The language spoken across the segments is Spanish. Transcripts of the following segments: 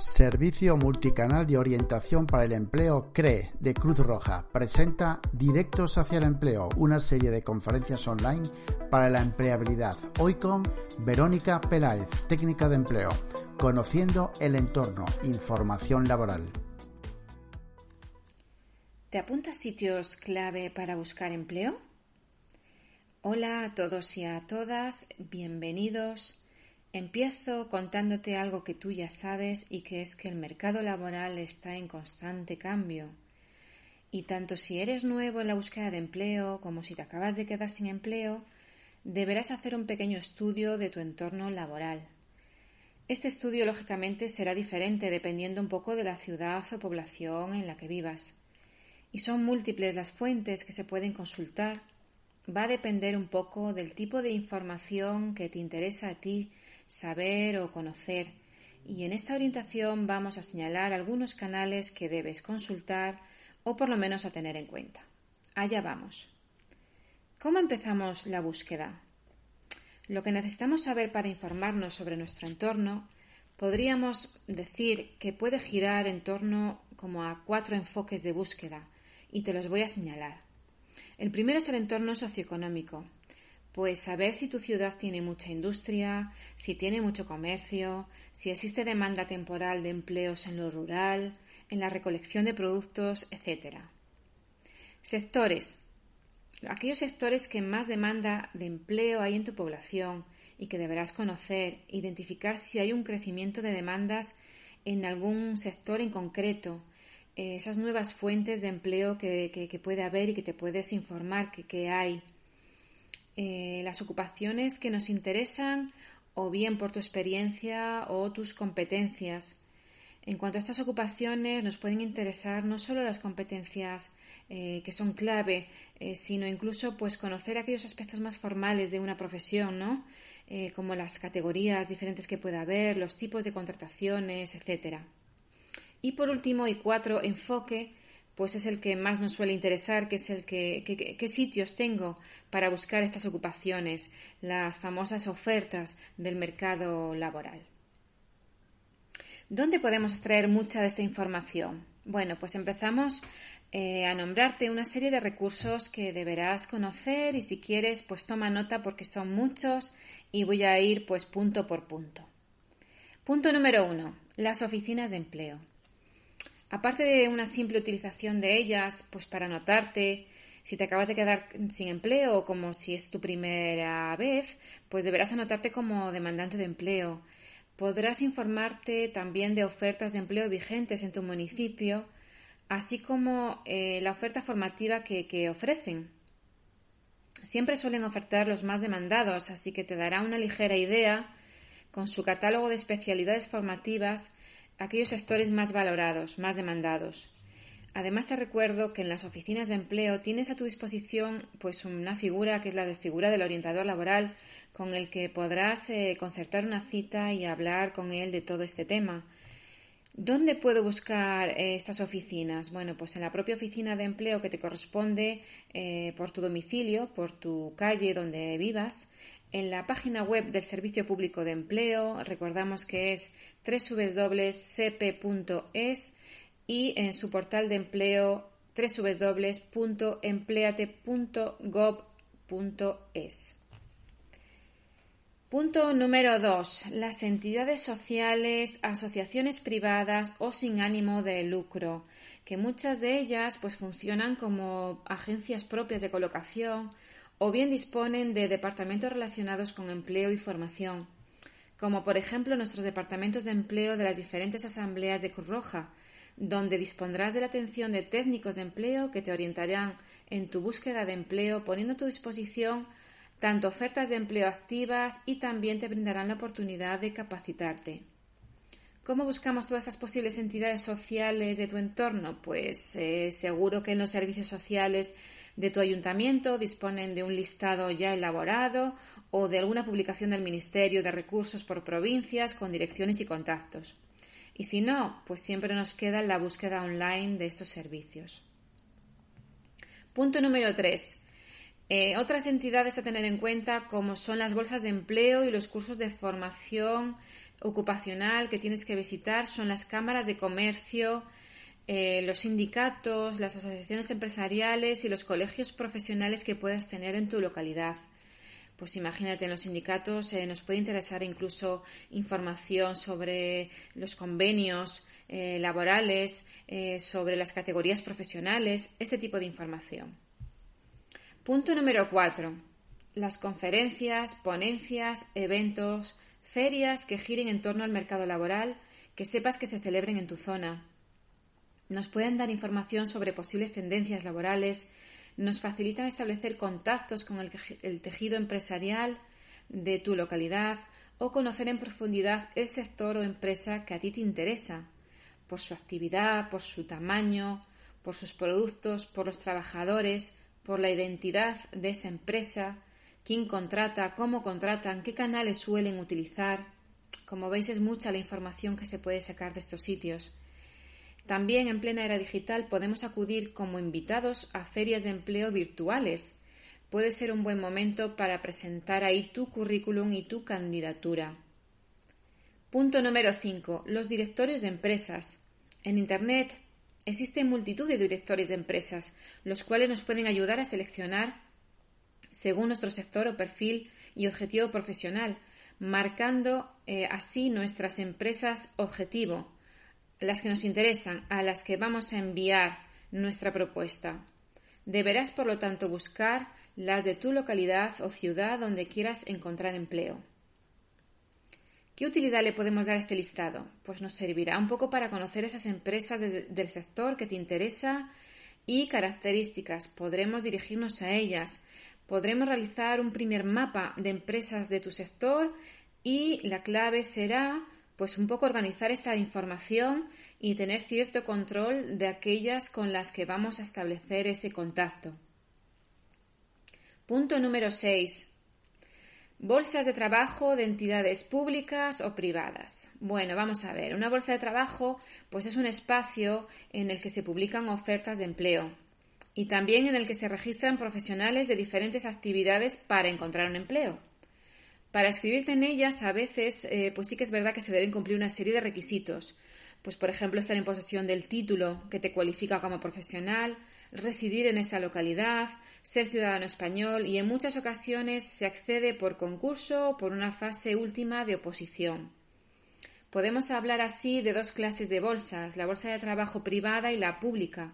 Servicio Multicanal de Orientación para el Empleo CRE de Cruz Roja presenta Directos hacia el Empleo, una serie de conferencias online para la empleabilidad. Hoy con Verónica Peláez, técnica de empleo, conociendo el entorno, información laboral. ¿Te apuntas sitios clave para buscar empleo? Hola a todos y a todas, bienvenidos Empiezo contándote algo que tú ya sabes y que es que el mercado laboral está en constante cambio. Y tanto si eres nuevo en la búsqueda de empleo como si te acabas de quedar sin empleo, deberás hacer un pequeño estudio de tu entorno laboral. Este estudio, lógicamente, será diferente dependiendo un poco de la ciudad o población en la que vivas. Y son múltiples las fuentes que se pueden consultar. Va a depender un poco del tipo de información que te interesa a ti saber o conocer. Y en esta orientación vamos a señalar algunos canales que debes consultar o por lo menos a tener en cuenta. Allá vamos. ¿Cómo empezamos la búsqueda? Lo que necesitamos saber para informarnos sobre nuestro entorno podríamos decir que puede girar en torno como a cuatro enfoques de búsqueda y te los voy a señalar. El primero es el entorno socioeconómico, pues saber si tu ciudad tiene mucha industria, si tiene mucho comercio, si existe demanda temporal de empleos en lo rural, en la recolección de productos, etc. Sectores. Aquellos sectores que más demanda de empleo hay en tu población y que deberás conocer, identificar si hay un crecimiento de demandas en algún sector en concreto, eh, esas nuevas fuentes de empleo que, puede haber y que te puedes informar que hay eh, las ocupaciones que nos interesan o bien por tu experiencia o tus competencias. En cuanto a estas ocupaciones, nos pueden interesar no solo las competencias eh, que son clave, eh, sino incluso pues conocer aquellos aspectos más formales de una profesión, ¿no? como las categorías diferentes que pueda haber, los tipos de contrataciones, etcétera. Y por último, y cuatro, enfoque pues es el que más nos suele interesar, que es el que, qué sitios tengo para buscar estas ocupaciones, las famosas ofertas del mercado laboral. ¿Dónde podemos extraer mucha de esta información? Bueno, pues empezamos eh, a nombrarte una serie de recursos que deberás conocer y si quieres, pues toma nota porque son muchos y voy a ir pues punto por punto. Punto número uno, las oficinas de empleo. Aparte de una simple utilización de ellas, pues para anotarte, si te acabas de quedar sin empleo o como si es tu primera vez, pues deberás anotarte como demandante de empleo. Podrás informarte también de ofertas de empleo vigentes en tu municipio, así como eh, la oferta formativa que, que ofrecen. Siempre suelen ofertar los más demandados, así que te dará una ligera idea con su catálogo de especialidades formativas aquellos sectores más valorados, más demandados. Además te recuerdo que en las oficinas de empleo tienes a tu disposición pues una figura que es la de figura del orientador laboral con el que podrás eh, concertar una cita y hablar con él de todo este tema. ¿Dónde puedo buscar eh, estas oficinas? Bueno, pues en la propia oficina de empleo que te corresponde eh, por tu domicilio, por tu calle donde vivas, en la página web del Servicio Público de Empleo, recordamos que es www.cp.es y en su portal de empleo www.empleate.gov.es. Punto número 2. Las entidades sociales, asociaciones privadas o sin ánimo de lucro, que muchas de ellas pues funcionan como agencias propias de colocación o bien disponen de departamentos relacionados con empleo y formación, como por ejemplo nuestros departamentos de empleo de las diferentes asambleas de Cruz Roja, donde dispondrás de la atención de técnicos de empleo que te orientarán en tu búsqueda de empleo, poniendo a tu disposición tanto ofertas de empleo activas y también te brindarán la oportunidad de capacitarte. ¿Cómo buscamos todas esas posibles entidades sociales de tu entorno? Pues eh, seguro que en los servicios sociales de tu ayuntamiento disponen de un listado ya elaborado o de alguna publicación del Ministerio de Recursos por provincias con direcciones y contactos. Y si no, pues siempre nos queda la búsqueda online de estos servicios. Punto número 3. Eh, otras entidades a tener en cuenta como son las bolsas de empleo y los cursos de formación ocupacional que tienes que visitar son las cámaras de comercio, eh, los sindicatos, las asociaciones empresariales y los colegios profesionales que puedas tener en tu localidad. Pues imagínate, en los sindicatos eh, nos puede interesar incluso información sobre los convenios eh, laborales, sobre las categorías profesionales, ese tipo de información. Punto número cuatro. Las conferencias, ponencias, eventos, ferias que giren en torno al mercado laboral, que sepas que se celebren en tu zona nos pueden dar información sobre posibles tendencias laborales, nos facilitan establecer contactos con el, tejido empresarial de tu localidad o conocer en profundidad el sector o empresa que a ti te interesa, por su actividad, por su tamaño, por sus productos, por los trabajadores, por la identidad de esa empresa, quién contrata, cómo contratan, qué canales suelen utilizar. Como veis es mucha la información que se puede sacar de estos sitios. También en plena era digital podemos acudir como invitados a ferias de empleo virtuales. Puede ser un buen momento para presentar ahí tu currículum y tu candidatura. Punto número 5. Los directorios de empresas. En Internet existen multitud de directores de empresas, los cuales nos pueden ayudar a seleccionar según nuestro sector o perfil y objetivo profesional, marcando eh, así nuestras empresas objetivo las que nos interesan, a las que vamos a enviar nuestra propuesta. Deberás, por lo tanto, buscar las de tu localidad o ciudad donde quieras encontrar empleo. ¿Qué utilidad le podemos dar a este listado? Pues nos servirá un poco para conocer esas empresas del sector que te interesa y características. Podremos dirigirnos a ellas. Podremos realizar un primer mapa de empresas de tu sector y la clave será pues un poco organizar esta información y tener cierto control de aquellas con las que vamos a establecer ese contacto. Punto número 6. Bolsas de trabajo de entidades públicas o privadas. Bueno, vamos a ver. Una bolsa de trabajo pues es un espacio en el que se publican ofertas de empleo y también en el que se registran profesionales de diferentes actividades para encontrar un empleo. Para escribirte en ellas, a veces, eh, pues sí que es verdad que se deben cumplir una serie de requisitos. Pues, por ejemplo, estar en posesión del título que te cualifica como profesional, residir en esa localidad, ser ciudadano español y en muchas ocasiones se accede por concurso o por una fase última de oposición. Podemos hablar así de dos clases de bolsas, la bolsa de trabajo privada y la pública.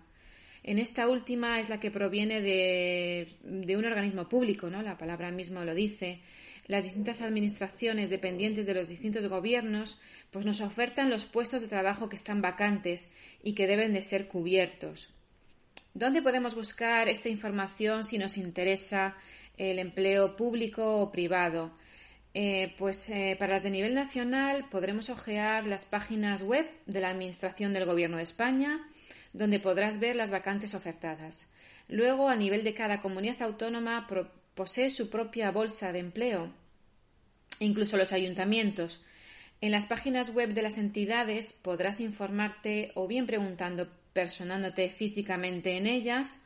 En esta última es la que proviene de, de un organismo público, ¿no? La palabra misma lo dice las distintas administraciones dependientes de los distintos gobiernos pues nos ofertan los puestos de trabajo que están vacantes y que deben de ser cubiertos. ¿Dónde podemos buscar esta información si nos interesa el empleo público o privado? Eh, pues eh, para las de nivel nacional podremos ojear las páginas web de la Administración del Gobierno de España, donde podrás ver las vacantes ofertadas. Luego, a nivel de cada comunidad autónoma, posee su propia bolsa de empleo. incluso los ayuntamientos. En las páginas web de las entidades podrás informarte o bien preguntando, personándote físicamente en ellas,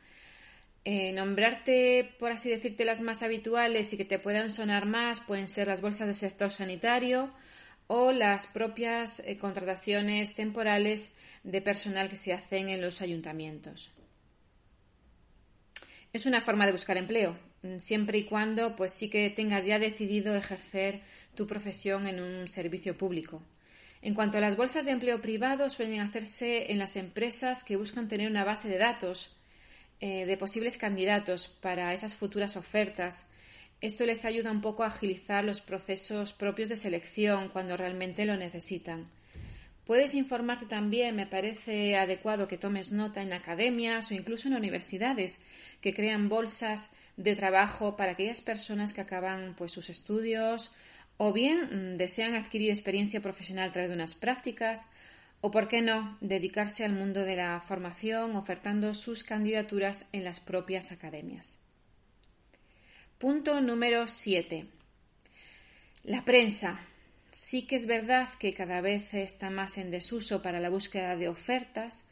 eh, nombrarte, por así decirte, las más habituales y que te puedan sonar más pueden ser las bolsas del sector sanitario o las propias eh, contrataciones temporales de personal que se hacen en los ayuntamientos. Es una forma de buscar empleo, siempre y cuando pues sí que tengas ya decidido ejercer tu profesión en un servicio público. En cuanto a las bolsas de empleo privado, suelen hacerse en las empresas que buscan tener una base de datos eh, de posibles candidatos para esas futuras ofertas. Esto les ayuda un poco a agilizar los procesos propios de selección cuando realmente lo necesitan. Puedes informarte también, me parece adecuado que tomes nota en academias o incluso en universidades que crean bolsas de trabajo para aquellas personas que acaban pues sus estudios o bien mm, desean adquirir experiencia profesional a través de unas prácticas, o, por qué no, dedicarse al mundo de la formación ofertando sus candidaturas en las propias academias. Punto número 7. La prensa. Sí que es verdad que cada vez está más en desuso para la búsqueda de ofertas,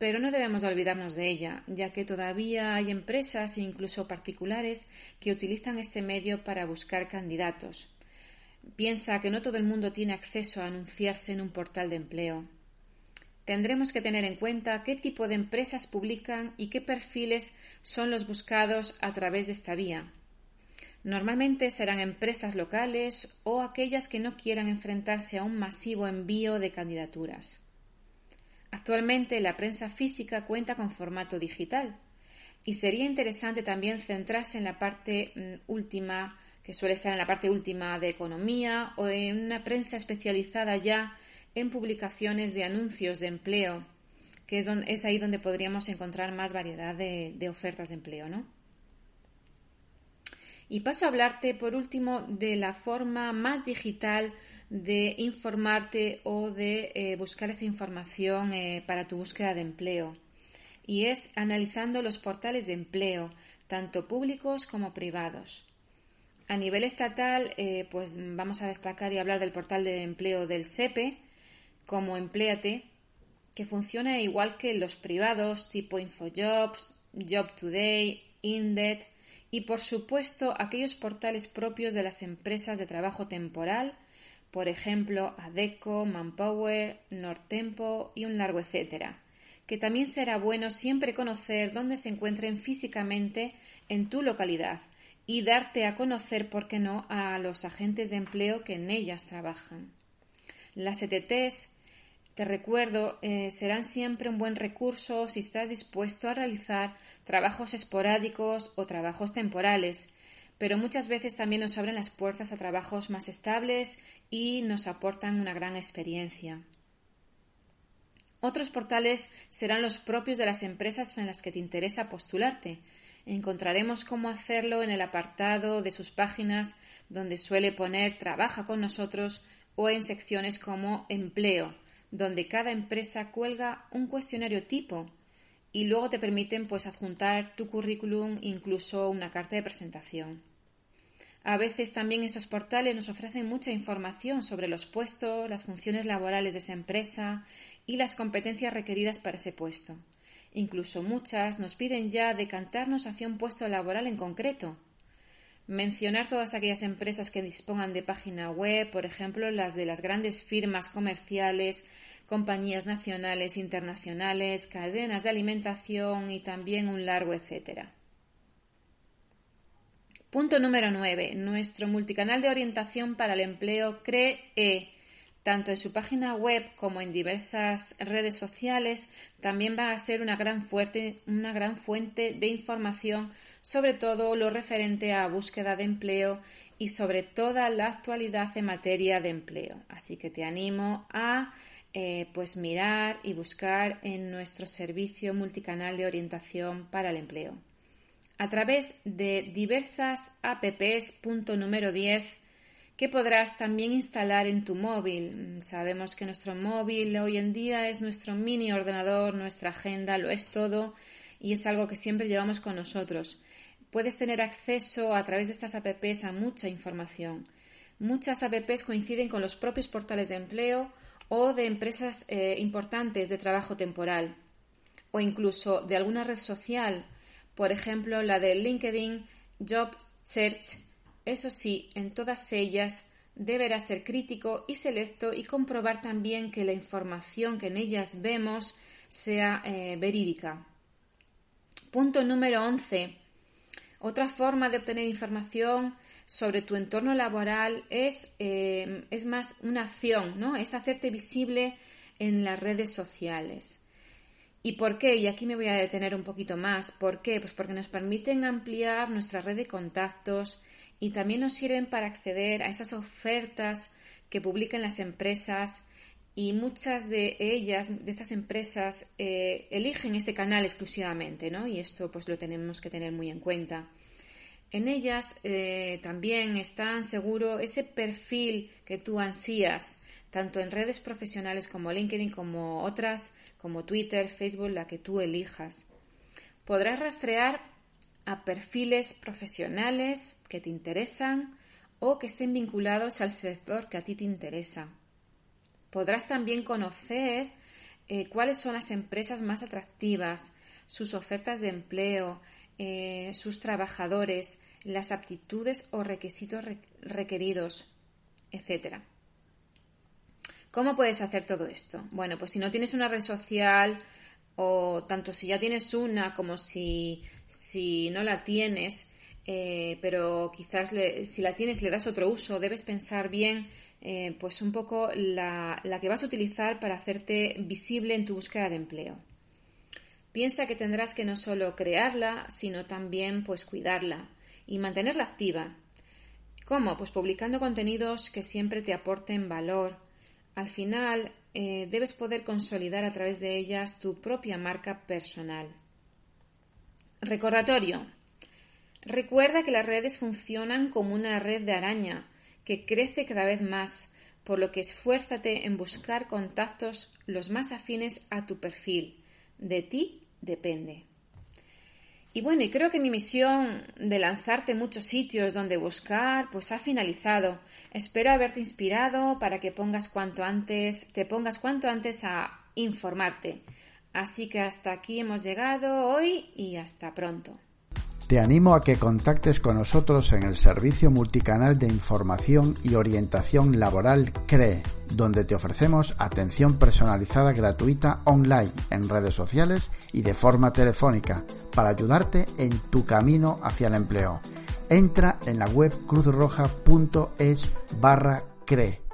pero no debemos olvidarnos de ella, ya que todavía hay empresas e incluso particulares que utilizan este medio para buscar candidatos. Piensa que no todo el mundo tiene acceso a anunciarse en un portal de empleo. Tendremos que tener en cuenta qué tipo de empresas publican y qué perfiles son los buscados a través de esta vía. Normalmente serán empresas locales o aquellas que no quieran enfrentarse a un masivo envío de candidaturas. Actualmente la prensa física cuenta con formato digital y sería interesante también centrarse en la parte mm, última, que suele estar en la parte última de economía o en una prensa especializada ya en publicaciones de anuncios de empleo, que es, ahí donde podríamos encontrar más variedad de, de ofertas de empleo, ¿no? Y paso a hablarte, por último, de la forma más digital de informarte o de eh, buscar esa información eh, para tu búsqueda de empleo. Y es analizando los portales de empleo, tanto públicos como privados. A nivel estatal, eh, pues vamos a destacar y hablar del portal de empleo del SEPE como Empleate, que funciona igual que los privados tipo InfoJobs, Job Today, Indeed y por supuesto aquellos portales propios de las empresas de trabajo temporal por ejemplo, Adeco, Manpower, Nortempo y un largo etcétera, que también será bueno siempre conocer dónde se encuentren físicamente en tu localidad y darte a conocer, por qué no, a los agentes de empleo que en ellas trabajan. Las ETTs, te recuerdo, eh, serán siempre un buen recurso si estás dispuesto a realizar trabajos esporádicos o trabajos temporales, pero muchas veces también nos abren las puertas a trabajos más estables y nos aportan una gran experiencia. Otros portales serán los propios de las empresas en las que te interesa postularte. Encontraremos cómo hacerlo en el apartado de sus páginas donde suele poner Trabaja con nosotros o en secciones como Empleo, donde cada empresa cuelga un cuestionario tipo y luego te permiten pues adjuntar tu currículum, incluso una carta de presentación. A veces también estos portales nos ofrecen mucha información sobre los puestos, las funciones laborales de esa empresa y las competencias requeridas para ese puesto. Incluso muchas nos piden ya decantarnos hacia un puesto laboral en concreto. Mencionar todas aquellas empresas que dispongan de página web, por ejemplo, las de las grandes firmas comerciales, compañías nacionales, internacionales, cadenas de alimentación y también un largo etcétera. Punto número 9. Nuestro multicanal de orientación para el empleo CREE, tanto en su página web como en diversas redes sociales, también va a ser una gran, una gran fuente de información sobre todo lo referente a búsqueda de empleo y sobre toda la actualidad en materia de empleo. Así que te animo a eh, pues mirar y buscar en nuestro servicio multicanal de orientación para el empleo a través de diversas apps. Punto número 10 que podrás también instalar en tu móvil. Sabemos que nuestro móvil hoy en día es nuestro mini ordenador, nuestra agenda, lo es todo y es algo que siempre llevamos con nosotros. Puedes tener acceso a través de estas apps a mucha información. Muchas apps coinciden con los propios portales de empleo o de empresas eh, importantes de trabajo temporal o incluso de alguna red social por ejemplo la de LinkedIn Job Search. Eso sí, en todas ellas deberá ser crítico y selecto y comprobar también que la información que en ellas vemos sea eh, verídica. Punto número 11. Otra forma de obtener información sobre tu entorno laboral es, eh, es más una acción, ¿no? Es hacerte visible en las redes sociales. ¿Y por qué? Y aquí me voy a detener un poquito más. ¿Por qué? Pues porque nos permiten ampliar nuestra red de contactos y también nos sirven para acceder a esas ofertas que publican las empresas y muchas de ellas, de estas empresas, eh, eligen este canal exclusivamente, ¿no? Y esto pues lo tenemos que tener muy en cuenta. En ellas eh, también está seguro ese perfil que tú ansías, tanto en redes profesionales como LinkedIn, como otras, como Twitter, Facebook, la que tú elijas. Podrás rastrear a perfiles profesionales que te interesan o que estén vinculados al sector que a ti te interesa. Podrás también conocer eh, cuáles son las empresas más atractivas, sus ofertas de empleo, eh, sus trabajadores, las aptitudes o requisitos requeridos, etc. ¿Cómo puedes hacer todo esto? Bueno, pues si no tienes una red social o tanto si ya tienes una como si, si no la tienes, eh, pero quizás si la tienes le das otro uso, debes pensar bien eh, pues un poco la, la que vas a utilizar para hacerte visible en tu búsqueda de empleo. Piensa que tendrás que no solo crearla, sino también pues cuidarla y mantenerla activa. ¿Cómo? Pues publicando contenidos que siempre te aporten valor. Al final eh, debes poder consolidar a través de ellas tu propia marca personal. Recordatorio. Recuerda que las redes funcionan como una red de araña que crece cada vez más, por lo que esfuérzate en buscar contactos los más afines a tu perfil. De ti depende. Y bueno, y creo que mi misión de lanzarte muchos sitios donde buscar, pues ha finalizado. Espero haberte inspirado para que pongas cuanto antes, te pongas cuanto antes a informarte. Así que hasta aquí hemos llegado hoy y hasta pronto. Te animo a que contactes con nosotros en el servicio multicanal de información y orientación laboral CRE, donde te ofrecemos atención personalizada gratuita online en redes sociales y de forma telefónica para ayudarte en tu camino hacia el empleo. Entra en la web cruzroja.es barra CRE